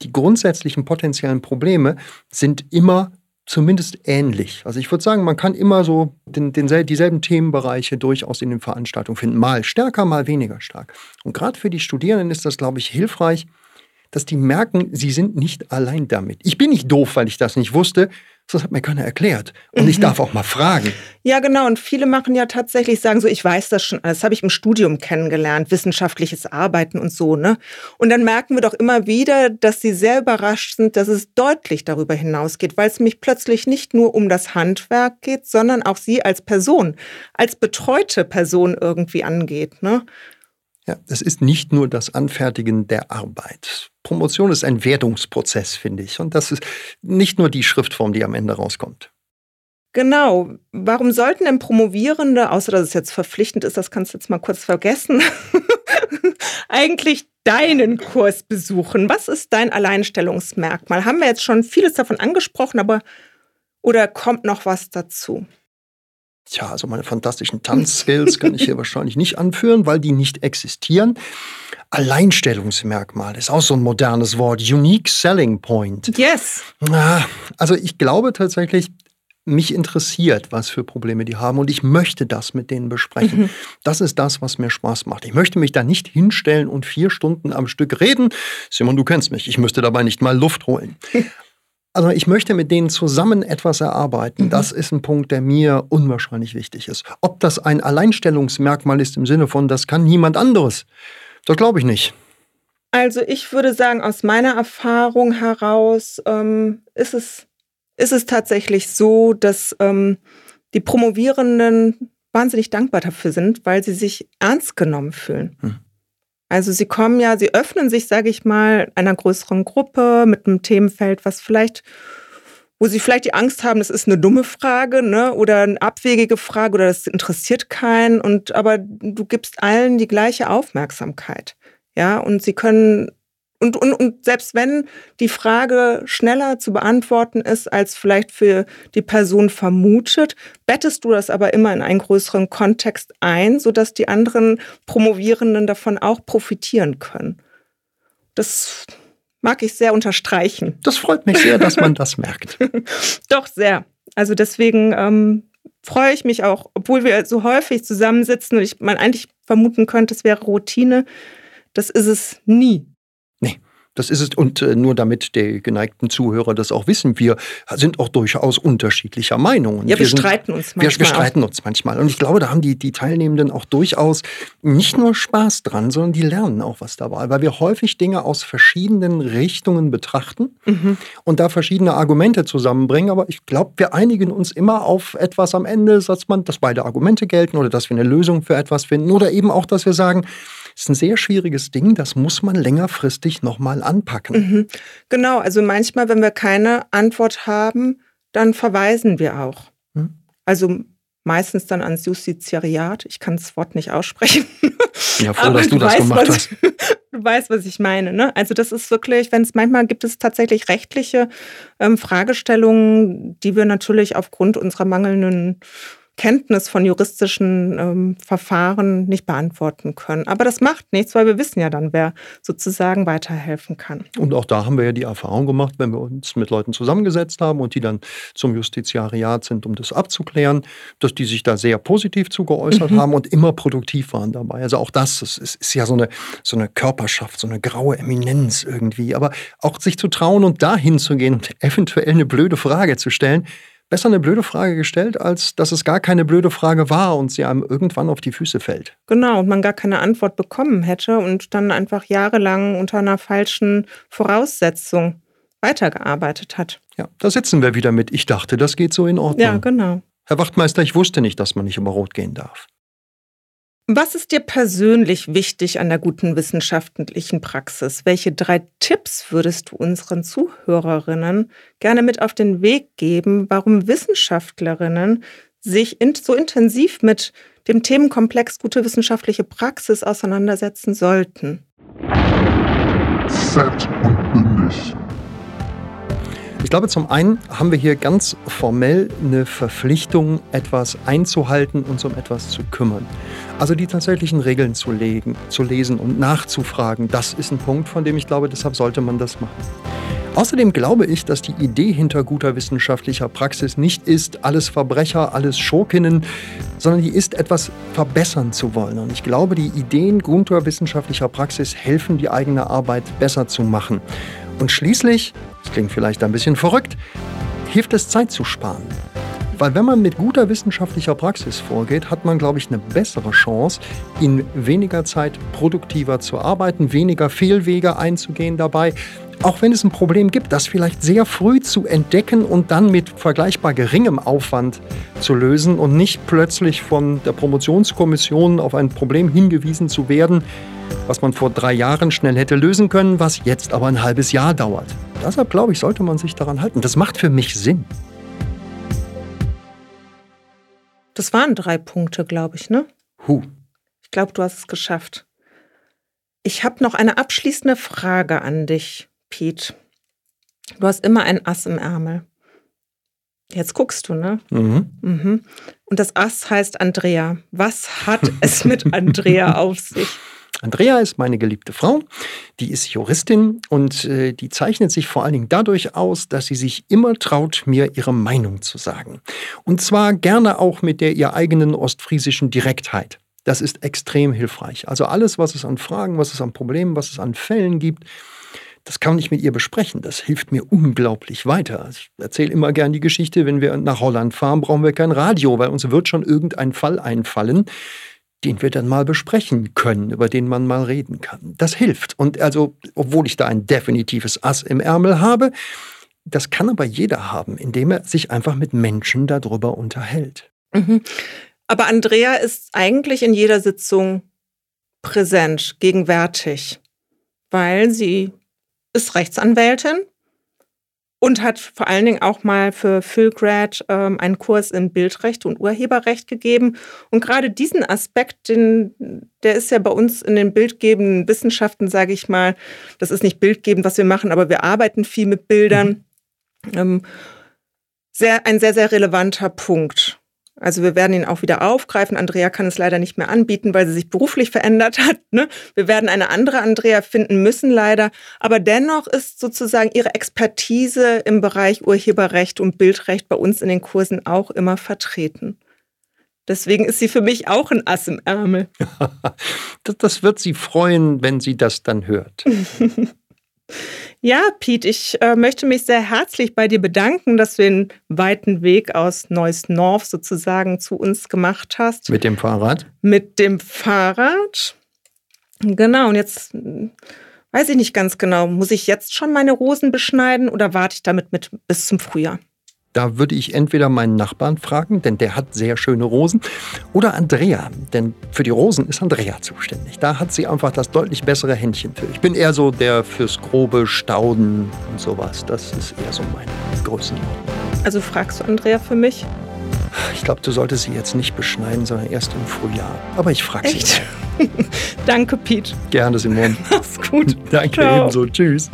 die grundsätzlichen potenziellen Probleme sind immer zumindest ähnlich. Also ich würde sagen, man kann immer so den, den, dieselben Themenbereiche durchaus in den Veranstaltungen finden. Mal stärker, mal weniger stark. Und gerade für die Studierenden ist das, glaube ich, hilfreich, dass die merken, sie sind nicht allein damit. Ich bin nicht doof, weil ich das nicht wusste. Das hat mir keiner erklärt. Und mhm. ich darf auch mal fragen. Ja, genau. Und viele machen ja tatsächlich, sagen so, ich weiß das schon alles. Das habe ich im Studium kennengelernt, wissenschaftliches Arbeiten und so, ne? Und dann merken wir doch immer wieder, dass sie sehr überrascht sind, dass es deutlich darüber hinausgeht, weil es mich plötzlich nicht nur um das Handwerk geht, sondern auch sie als Person, als betreute Person irgendwie angeht, ne? Ja, es ist nicht nur das Anfertigen der Arbeit. Promotion ist ein Wertungsprozess, finde ich. Und das ist nicht nur die Schriftform, die am Ende rauskommt. Genau. Warum sollten denn Promovierende, außer dass es jetzt verpflichtend ist, das kannst du jetzt mal kurz vergessen, eigentlich deinen Kurs besuchen? Was ist dein Alleinstellungsmerkmal? Haben wir jetzt schon vieles davon angesprochen, aber oder kommt noch was dazu? Tja, also meine fantastischen Tanzskills kann ich hier wahrscheinlich nicht anführen, weil die nicht existieren. Alleinstellungsmerkmal ist auch so ein modernes Wort. Unique Selling Point. Yes. Also ich glaube tatsächlich, mich interessiert, was für Probleme die haben und ich möchte das mit denen besprechen. Mhm. Das ist das, was mir Spaß macht. Ich möchte mich da nicht hinstellen und vier Stunden am Stück reden. Simon, du kennst mich. Ich müsste dabei nicht mal Luft holen. Also ich möchte mit denen zusammen etwas erarbeiten. Mhm. Das ist ein Punkt, der mir unwahrscheinlich wichtig ist. Ob das ein Alleinstellungsmerkmal ist im Sinne von, das kann niemand anderes, das glaube ich nicht. Also ich würde sagen, aus meiner Erfahrung heraus ähm, ist, es, ist es tatsächlich so, dass ähm, die Promovierenden wahnsinnig dankbar dafür sind, weil sie sich ernst genommen fühlen. Hm. Also sie kommen ja, sie öffnen sich, sage ich mal, einer größeren Gruppe mit einem Themenfeld, was vielleicht, wo sie vielleicht die Angst haben, das ist eine dumme Frage, ne, oder eine abwegige Frage oder das interessiert keinen. Und aber du gibst allen die gleiche Aufmerksamkeit, ja, und sie können Und, und, und selbst wenn die Frage schneller zu beantworten ist, als vielleicht für die Person vermutet, bettest du das aber immer in einen größeren Kontext ein, sodass die anderen Promovierenden davon auch profitieren können. Das mag ich sehr unterstreichen. Das freut mich sehr, dass man das merkt. Doch, sehr. Also deswegen ähm, freue ich mich auch, obwohl wir so häufig zusammensitzen und ich man eigentlich vermuten könnte, es wäre Routine. Das ist es nie. Das ist es. Und äh, nur damit die geneigten Zuhörer das auch wissen, wir sind auch durchaus unterschiedlicher Meinung. Ja, wir, wir streiten uns manchmal. Wir, streiten uns manchmal. Und ich glaube, da haben die, die Teilnehmenden auch durchaus nicht nur Spaß dran, sondern die lernen auch was dabei, weil wir häufig Dinge aus verschiedenen Richtungen betrachten mhm. und da verschiedene Argumente zusammenbringen. Aber ich glaube, wir einigen uns immer auf etwas am Ende, dass man, dass beide Argumente gelten oder dass wir eine Lösung für etwas finden oder eben auch, dass wir sagen, ist ein sehr schwieriges Ding, das muss man längerfristig nochmal anpacken. Mhm. Genau, also manchmal, wenn wir keine Antwort haben, dann verweisen wir auch. Mhm. Also meistens dann ans Justiziariat. Ich kann das Wort nicht aussprechen. Ja, froh, dass du, du das weißt, gemacht was, hast. Du weißt, was ich meine. Ne? Also das ist wirklich, wenn es manchmal gibt es tatsächlich rechtliche ähm, Fragestellungen, die wir natürlich aufgrund unserer mangelnden Kenntnis von juristischen ähm, Verfahren nicht beantworten können. Aber das macht nichts, weil wir wissen ja dann, wer sozusagen weiterhelfen kann. Und auch da haben wir ja die Erfahrung gemacht, wenn wir uns mit Leuten zusammengesetzt haben und die dann zum Justiziariat sind, um das abzuklären, dass die sich da sehr positiv zugeäußert mhm. haben und immer produktiv waren dabei. Also auch das, das ist, ist ja so eine, so eine Körperschaft, so eine graue Eminenz irgendwie. Aber auch sich zu trauen und dahin zu gehen und eventuell eine blöde Frage zu stellen, besser eine blöde Frage gestellt, als dass es gar keine blöde Frage war und sie einem irgendwann auf die Füße fällt. Genau, und man gar keine Antwort bekommen hätte und dann einfach jahrelang unter einer falschen Voraussetzung weitergearbeitet hat. Ja, da sitzen wir wieder mit. Ich dachte, das geht so in Ordnung. Ja, genau. Herr Wachtmeister, ich wusste nicht, dass man nicht über Rot gehen darf. Was ist dir persönlich wichtig an der guten wissenschaftlichen Praxis? Welche drei Tipps würdest du unseren Zuhörerinnen gerne mit auf den Weg geben, warum Wissenschaftlerinnen sich so intensiv mit dem Themenkomplex gute wissenschaftliche Praxis auseinandersetzen sollten? Fett und bündig. Ich glaube, zum einen haben wir hier ganz formell eine Verpflichtung, etwas einzuhalten, uns um etwas zu kümmern. Also die tatsächlichen Regeln zu, legen, zu lesen und nachzufragen, das ist ein Punkt, von dem ich glaube, deshalb sollte man das machen. Außerdem glaube ich, dass die Idee hinter guter wissenschaftlicher Praxis nicht ist, alles Verbrecher, alles Schurkinnen, sondern die ist, etwas verbessern zu wollen. Und ich glaube, die Ideen guter wissenschaftlicher Praxis helfen, die eigene Arbeit besser zu machen. Und schließlich, das klingt vielleicht ein bisschen verrückt, hilft es Zeit zu sparen. Weil wenn man mit guter wissenschaftlicher Praxis vorgeht, hat man, glaube ich, eine bessere Chance, in weniger Zeit produktiver zu arbeiten, weniger Fehlwege einzugehen dabei. Auch wenn es ein Problem gibt, das vielleicht sehr früh zu entdecken und dann mit vergleichbar geringem Aufwand zu lösen und nicht plötzlich von der Promotionskommission auf ein Problem hingewiesen zu werden, was man vor drei Jahren schnell hätte lösen können, was jetzt aber ein halbes Jahr dauert. Deshalb glaube ich, sollte man sich daran halten. Das macht für mich Sinn. Das waren drei Punkte, glaube ich, ne? Huh. Ich glaube, du hast es geschafft. Ich habe noch eine abschließende Frage an dich, Pete. Du hast immer ein Ass im Ärmel. Jetzt guckst du, ne? Mhm. Mhm. Und das Ass heißt Andrea. Was hat es mit Andrea auf sich? Andrea ist meine geliebte Frau, die ist Juristin und äh, die zeichnet sich vor allen Dingen dadurch aus, dass sie sich immer traut, mir ihre Meinung zu sagen. Und zwar gerne auch mit der ihr eigenen ostfriesischen Direktheit. Das ist extrem hilfreich. Also alles, was es an Fragen, was es an Problemen, was es an Fällen gibt, das kann ich mit ihr besprechen. Das hilft mir unglaublich weiter. Ich erzähle immer gern die Geschichte, wenn wir nach Holland fahren, brauchen wir kein Radio, weil uns wird schon irgendein Fall einfallen, den wir dann mal besprechen können, über den man mal reden kann. Das hilft. Und also, obwohl ich da ein definitives Ass im Ärmel habe, das kann aber jeder haben, indem er sich einfach mit Menschen darüber unterhält. Mhm. Aber Andrea ist eigentlich in jeder Sitzung präsent, gegenwärtig, weil sie ist Rechtsanwältin und hat vor allen Dingen auch mal für Philgrad ähm, einen Kurs in Bildrecht und Urheberrecht gegeben. Und gerade diesen Aspekt, den, der ist ja bei uns in den bildgebenden Wissenschaften, sage ich mal, das ist nicht bildgebend, was wir machen, aber wir arbeiten viel mit Bildern. Mhm. Ähm, sehr, ein sehr, sehr relevanter Punkt. Also wir werden ihn auch wieder aufgreifen. Andrea kann es leider nicht mehr anbieten, weil sie sich beruflich verändert hat. Ne? Wir werden eine andere Andrea finden müssen, leider. Aber dennoch ist sozusagen ihre Expertise im Bereich Urheberrecht und Bildrecht bei uns in den Kursen auch immer vertreten. Deswegen ist sie für mich auch ein Ass im Ärmel. das wird sie freuen, wenn sie das dann hört. Ja, Pete, ich äh, möchte mich sehr herzlich bei dir bedanken, dass du den weiten Weg aus Neuss North sozusagen zu uns gemacht hast. Mit dem Fahrrad? Mit dem Fahrrad. Genau, und jetzt hm, weiß ich nicht ganz genau, muss ich jetzt schon meine Rosen beschneiden oder warte ich damit mit bis zum Frühjahr? Da würde ich entweder meinen Nachbarn fragen, denn der hat sehr schöne Rosen, oder Andrea, denn für die Rosen ist Andrea zuständig. Da hat sie einfach das deutlich bessere Händchen für. Ich bin eher so der fürs grobe Stauden und sowas. Das ist eher so meine Größenordnung. Also fragst du Andrea für mich? Ich glaube, du solltest sie jetzt nicht beschneiden, sondern erst im Frühjahr. Aber ich frage sie. Danke, Pete. Gerne, Simon. Mach's gut. Danke Ciao. ebenso. Tschüss.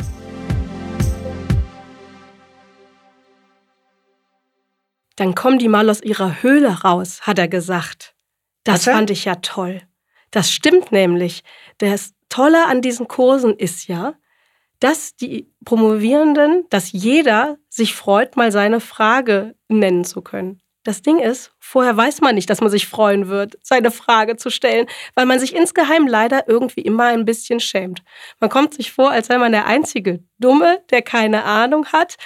Dann kommen die mal aus ihrer Höhle raus, hat er gesagt. Das Hatte? fand ich ja toll. Das stimmt nämlich. Das Tolle an diesen Kursen ist ja, dass die Promovierenden, dass jeder sich freut, mal seine Frage nennen zu können. Das Ding ist, vorher weiß man nicht, dass man sich freuen wird, seine Frage zu stellen, weil man sich insgeheim leider irgendwie immer ein bisschen schämt. Man kommt sich vor, als sei man der einzige Dumme, der keine Ahnung hat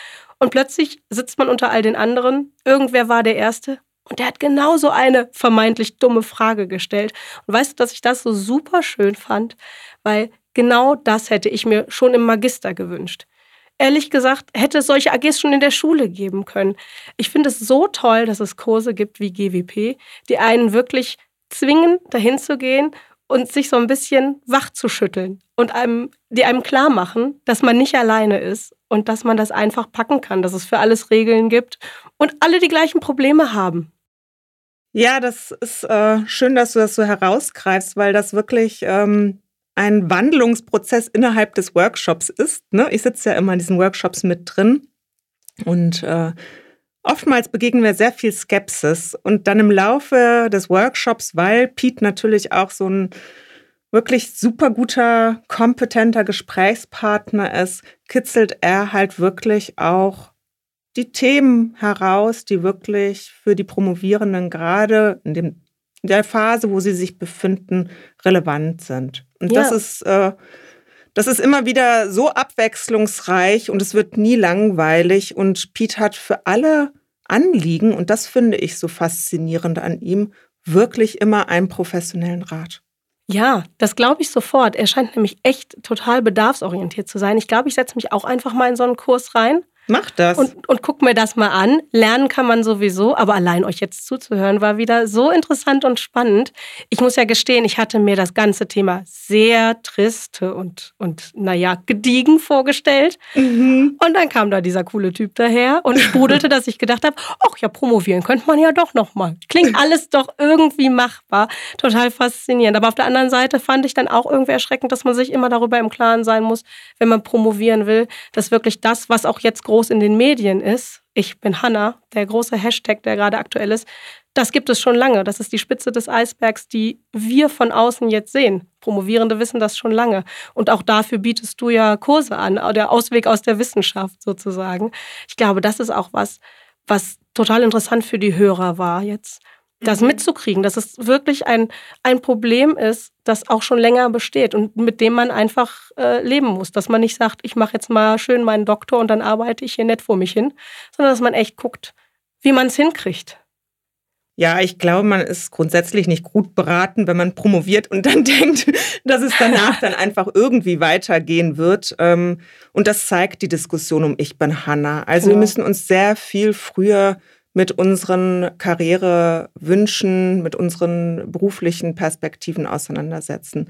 und plötzlich sitzt man unter all den anderen. Irgendwer war der Erste. Und der hat genauso eine vermeintlich dumme Frage gestellt. Und weißt du, dass ich das so super schön fand? Weil genau das hätte ich mir schon im Magister gewünscht. Ehrlich gesagt, hätte es solche AGs schon in der Schule geben können. Ich finde es so toll, dass es Kurse gibt wie GWP, die einen wirklich zwingen, dahin zu gehen und sich so ein bisschen wach zu schütteln und einem, die einem klar machen, dass man nicht alleine ist und dass man das einfach packen kann, dass es für alles Regeln gibt und alle die gleichen Probleme haben. Ja, das ist äh, schön, dass du das so herausgreifst, weil das wirklich ähm, ein Wandlungsprozess innerhalb des Workshops ist. Ne? Ich sitze ja immer in diesen Workshops mit drin und äh, oftmals begegnen wir sehr viel Skepsis und dann im Laufe des Workshops, weil Pete natürlich auch so ein wirklich super guter, kompetenter Gesprächspartner ist, kitzelt er halt wirklich auch die Themen heraus, die wirklich für die Promovierenden gerade in, dem, in der Phase, wo sie sich befinden, relevant sind. Und ja. das ist äh, das ist immer wieder so abwechslungsreich und es wird nie langweilig. Und Pete hat für alle Anliegen, und das finde ich so faszinierend an ihm, wirklich immer einen professionellen Rat. Ja, das glaube ich sofort. Er scheint nämlich echt total bedarfsorientiert zu sein. Ich glaube, ich setze mich auch einfach mal in so einen Kurs rein Mach das. Und, und guck mir das mal an. Lernen kann man sowieso, aber allein euch jetzt zuzuhören war wieder so interessant und spannend. Ich muss ja gestehen, ich hatte mir das ganze Thema sehr triste und, und naja, gediegen vorgestellt. Mhm. Und dann kam da dieser coole Typ daher und sprudelte, dass ich gedacht habe, ach ja, promovieren könnte man ja doch nochmal. Klingt alles doch irgendwie machbar. Total faszinierend. Aber auf der anderen Seite fand ich dann auch irgendwie erschreckend, dass man sich immer darüber im Klaren sein muss, wenn man promovieren will, dass wirklich das, was auch jetzt groß in den Medien ist, ich bin Hanna, der große Hashtag, der gerade aktuell ist, das gibt es schon lange. Das ist die Spitze des Eisbergs, die wir von außen jetzt sehen. Promovierende wissen das schon lange. Und auch dafür bietest du ja Kurse an, der Ausweg aus der Wissenschaft sozusagen. Ich glaube, das ist auch was, was total interessant für die Hörer war jetzt das mhm. mitzukriegen, dass es wirklich ein, ein Problem ist, das auch schon länger besteht und mit dem man einfach äh, leben muss. Dass man nicht sagt, ich mache jetzt mal schön meinen Doktor und dann arbeite ich hier nett vor mich hin, sondern dass man echt guckt, wie man es hinkriegt. Ja, ich glaube, man ist grundsätzlich nicht gut beraten, wenn man promoviert und dann denkt, dass es danach dann einfach irgendwie weitergehen wird. Ähm, und das zeigt die Diskussion um Ich bin Hanna. Also genau. wir müssen uns sehr viel früher mit unseren Karrierewünschen, mit unseren beruflichen Perspektiven auseinandersetzen,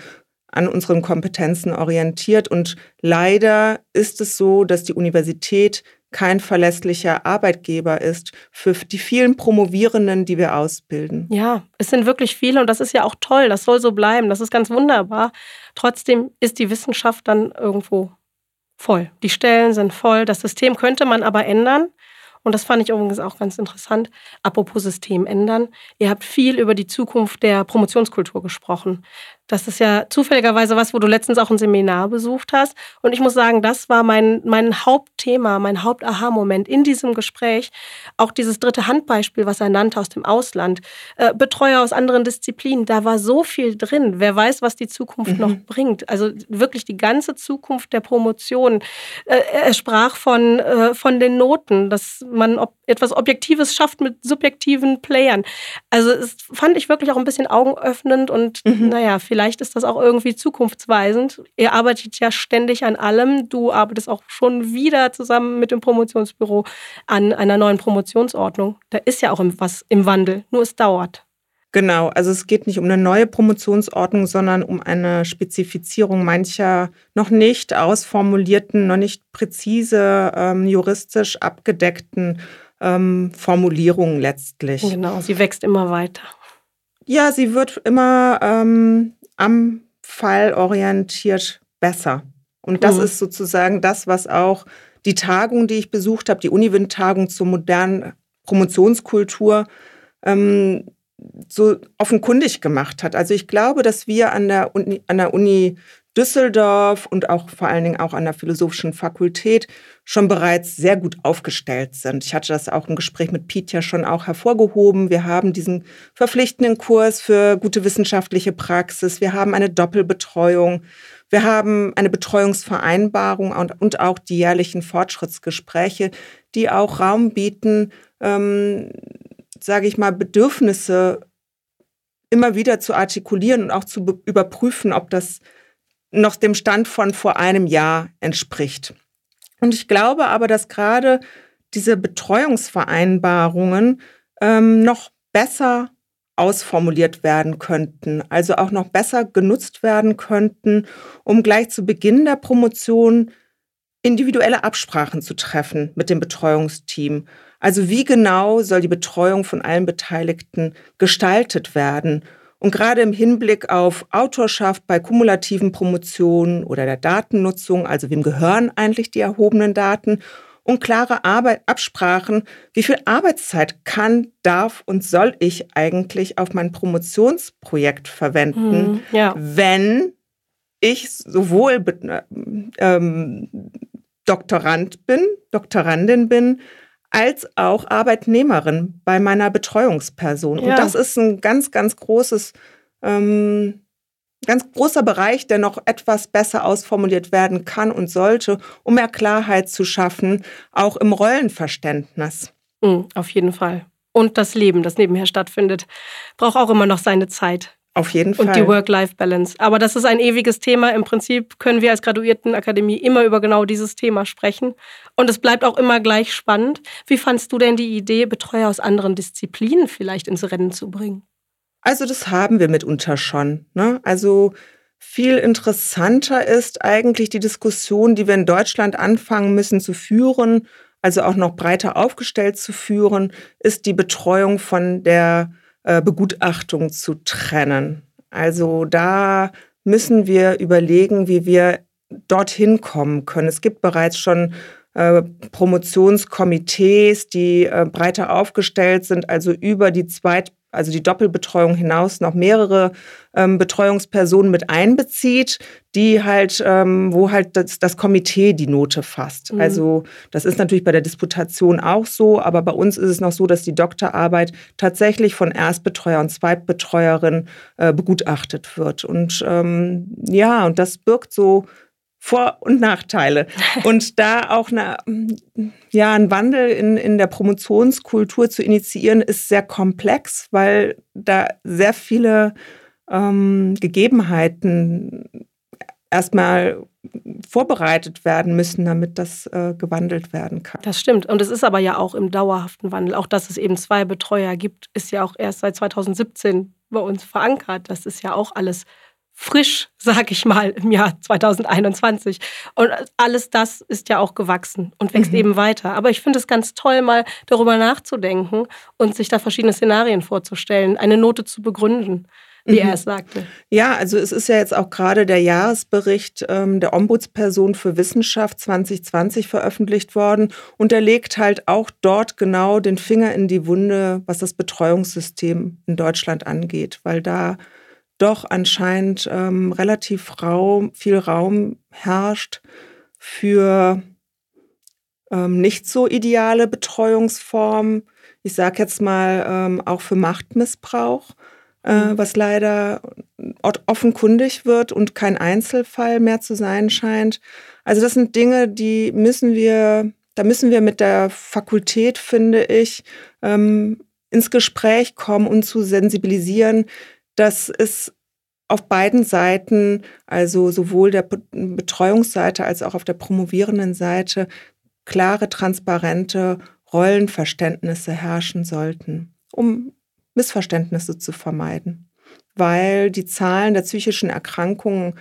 an unseren Kompetenzen orientiert. Und leider ist es so, dass die Universität kein verlässlicher Arbeitgeber ist für die vielen Promovierenden, die wir ausbilden. Ja, es sind wirklich viele und das ist ja auch toll. Das soll so bleiben. Das ist ganz wunderbar. Trotzdem ist die Wissenschaft dann irgendwo voll. Die Stellen sind voll. Das System könnte man aber ändern. Und das fand ich übrigens auch ganz interessant. Apropos System ändern. Ihr habt viel über die Zukunft der Promotionskultur gesprochen. Das ist ja zufälligerweise was, wo du letztens auch ein Seminar besucht hast. Und ich muss sagen, das war mein, mein Hauptthema, mein Haupt-Aha-Moment in diesem Gespräch. Auch dieses dritte Handbeispiel, was er nannte aus dem Ausland. Äh, Betreuer aus anderen Disziplinen, da war so viel drin. Wer weiß, was die Zukunft mhm. noch bringt. Also wirklich die ganze Zukunft der Promotion. Äh, er sprach von, äh, von den Noten, dass man ob etwas Objektives schafft mit subjektiven Playern. Also es fand ich wirklich auch ein bisschen augenöffnend und mhm. naja, vielleicht ist das auch irgendwie zukunftsweisend. Ihr arbeitet ja ständig an allem. Du arbeitest auch schon wieder zusammen mit dem Promotionsbüro an einer neuen Promotionsordnung. Da ist ja auch was im Wandel, nur es dauert. Genau, also es geht nicht um eine neue Promotionsordnung, sondern um eine Spezifizierung mancher noch nicht ausformulierten, noch nicht präzise ähm, juristisch abgedeckten ähm, Formulierungen letztlich. Genau, sie wächst immer weiter. Ja, sie wird immer ähm, am Fall orientiert besser. Und das mhm. ist sozusagen das, was auch die Tagung, die ich besucht habe, die Uniwind-Tagung zur modernen Promotionskultur, ähm, so offenkundig gemacht hat. Also ich glaube, dass wir an der Uni, an der Uni Düsseldorf und auch vor allen Dingen auch an der Philosophischen Fakultät schon bereits sehr gut aufgestellt sind. Ich hatte das auch im Gespräch mit Piet ja schon auch hervorgehoben. Wir haben diesen verpflichtenden Kurs für gute wissenschaftliche Praxis. Wir haben eine Doppelbetreuung. Wir haben eine Betreuungsvereinbarung und, und auch die jährlichen Fortschrittsgespräche, die auch Raum bieten, ähm, sage ich mal, Bedürfnisse immer wieder zu artikulieren und auch zu überprüfen, ob das noch dem Stand von vor einem Jahr entspricht. Und ich glaube aber, dass gerade diese Betreuungsvereinbarungen ähm, noch besser ausformuliert werden könnten, also auch noch besser genutzt werden könnten, um gleich zu Beginn der Promotion individuelle Absprachen zu treffen mit dem Betreuungsteam. Also wie genau soll die Betreuung von allen Beteiligten gestaltet werden und gerade im Hinblick auf Autorschaft bei kumulativen Promotionen oder der Datennutzung, also wem gehören eigentlich die erhobenen Daten, und klare Arbeit, Absprachen, wie viel Arbeitszeit kann, darf und soll ich eigentlich auf mein Promotionsprojekt verwenden, mhm, ja. wenn ich sowohl ähm, Doktorand bin, Doktorandin bin, als auch Arbeitnehmerin bei meiner Betreuungsperson. Ja. Und das ist ein ganz, ganz großes, ähm, ganz großer Bereich, der noch etwas besser ausformuliert werden kann und sollte, um mehr Klarheit zu schaffen, auch im Rollenverständnis. Mhm, auf jeden Fall. Und das Leben, das nebenher stattfindet, braucht auch immer noch seine Zeit. Auf jeden Fall. Und die Work-Life-Balance. Aber das ist ein ewiges Thema. Im Prinzip können wir als Graduiertenakademie immer über genau dieses Thema sprechen. Und es bleibt auch immer gleich spannend. Wie fandst du denn die Idee, Betreuer aus anderen Disziplinen vielleicht ins Rennen zu bringen? Also das haben wir mitunter schon. Ne? Also viel interessanter ist eigentlich die Diskussion, die wir in Deutschland anfangen müssen zu führen, also auch noch breiter aufgestellt zu führen, ist die Betreuung von der Begutachtung zu trennen. Also da müssen wir überlegen, wie wir dorthin kommen können. Es gibt bereits schon äh, Promotionskomitees, die äh, breiter aufgestellt sind, also über die Zweit also die Doppelbetreuung hinaus noch mehrere ähm, Betreuungspersonen mit einbezieht, die halt, ähm, wo halt das, das Komitee die Note fasst. Mhm. Also das ist natürlich bei der Disputation auch so, aber bei uns ist es noch so, dass die Doktorarbeit tatsächlich von Erstbetreuer und Zweitbetreuerin äh, begutachtet wird. Und ähm, ja, und das birgt so vor- und Nachteile. Und da auch eine, ja, ein Wandel in, in der Promotionskultur zu initiieren, ist sehr komplex, weil da sehr viele ähm, Gegebenheiten erstmal vorbereitet werden müssen, damit das äh, gewandelt werden kann. Das stimmt. Und es ist aber ja auch im dauerhaften Wandel. Auch dass es eben zwei Betreuer gibt, ist ja auch erst seit 2017 bei uns verankert. Das ist ja auch alles frisch, sag ich mal, im Jahr 2021. Und alles das ist ja auch gewachsen und wächst mhm. eben weiter. Aber ich finde es ganz toll, mal darüber nachzudenken und sich da verschiedene Szenarien vorzustellen, eine Note zu begründen wie mhm. er es sagte. Ja, also es ist ja jetzt auch gerade der Jahresbericht ähm, der Ombudsperson für Wissenschaft 2020 veröffentlicht worden und er legt halt auch dort genau den Finger in die Wunde, was das Betreuungssystem in Deutschland angeht, weil da doch anscheinend ähm, relativ Raum, viel Raum herrscht für ähm, nicht so ideale Betreuungsformen. Ich sage jetzt mal ähm, auch für Machtmissbrauch, äh, mhm. was leider offenkundig wird und kein Einzelfall mehr zu sein scheint. Also das sind Dinge, die müssen wir, da müssen wir mit der Fakultät, finde ich, ähm, ins Gespräch kommen und zu sensibilisieren, dass es auf beiden Seiten, also sowohl der Betreuungsseite als auch auf der promovierenden Seite, klare, transparente Rollenverständnisse herrschen sollten, um Missverständnisse zu vermeiden. Weil die Zahlen der psychischen Erkrankungen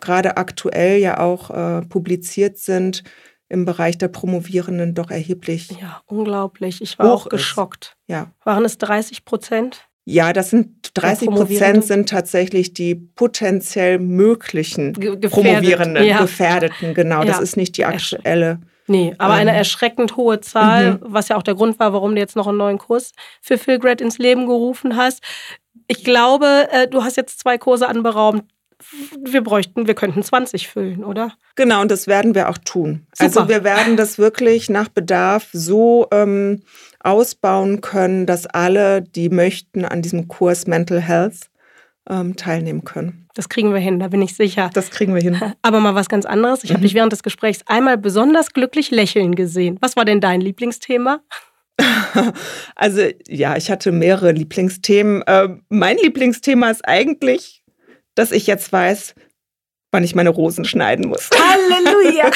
gerade aktuell ja auch äh, publiziert sind, im Bereich der Promovierenden doch erheblich. Ja, unglaublich. Ich war auch geschockt. Ist. Ja. Waren es 30 Prozent? Ja, das sind 30 Prozent sind tatsächlich die potenziell möglichen Gefährdet, Promovierenden, ja. Gefährdeten. Genau, ja. das ist nicht die aktuelle. Nee, aber ähm, eine erschreckend hohe Zahl, mhm. was ja auch der Grund war, warum du jetzt noch einen neuen Kurs für Philgrad ins Leben gerufen hast. Ich glaube, äh, du hast jetzt zwei Kurse anberaumt. Wir bräuchten, wir könnten 20 füllen, oder? Genau, und das werden wir auch tun. Super. Also wir werden das wirklich nach Bedarf so ähm, ausbauen können, dass alle, die möchten, an diesem Kurs Mental Health ähm, teilnehmen können. Das kriegen wir hin, da bin ich sicher. Das kriegen wir hin. Aber mal was ganz anderes. Ich mhm. habe dich während des Gesprächs einmal besonders glücklich lächeln gesehen. Was war denn dein Lieblingsthema? also ja, ich hatte mehrere Lieblingsthemen. Äh, mein Lieblingsthema ist eigentlich, dass ich jetzt weiß, wann ich meine Rosen schneiden muss. Halleluja!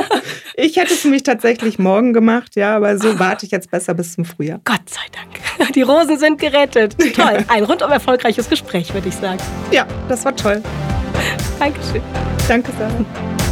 ich hätte es nämlich tatsächlich morgen gemacht, ja, aber so warte ich jetzt besser bis zum Frühjahr. Gott sei Dank. Die Rosen sind gerettet. Toll. Ein rundum erfolgreiches Gespräch, würde ich sagen. Ja, das war toll. Dankeschön. Danke, Sarah.